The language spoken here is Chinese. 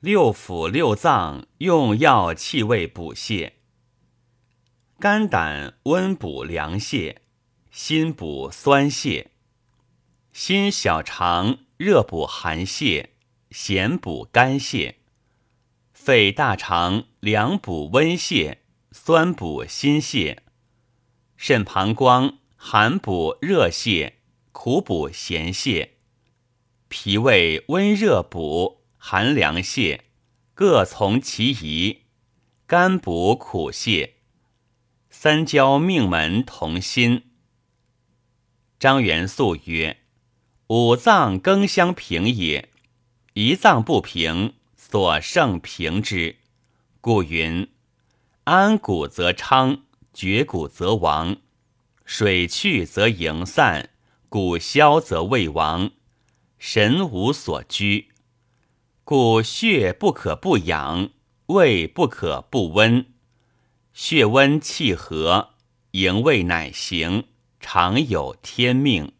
六腑六脏用药气味补泻。肝胆温补凉泻，心补酸泻。心小肠热补寒泻，咸补肝泻。肺大肠凉补温泻，酸补心泻。肾膀胱寒补热泻，苦补咸泻。脾胃温热补，寒凉泻，各从其宜。甘补苦泻。三焦命门同心。张元素曰。五脏更相平也，一脏不平，所胜平之。故云：安谷则昌，绝谷则亡。水去则盈散，谷消则胃亡，神无所居。故血不可不养，胃不可不温。血温气和，营胃乃行，常有天命。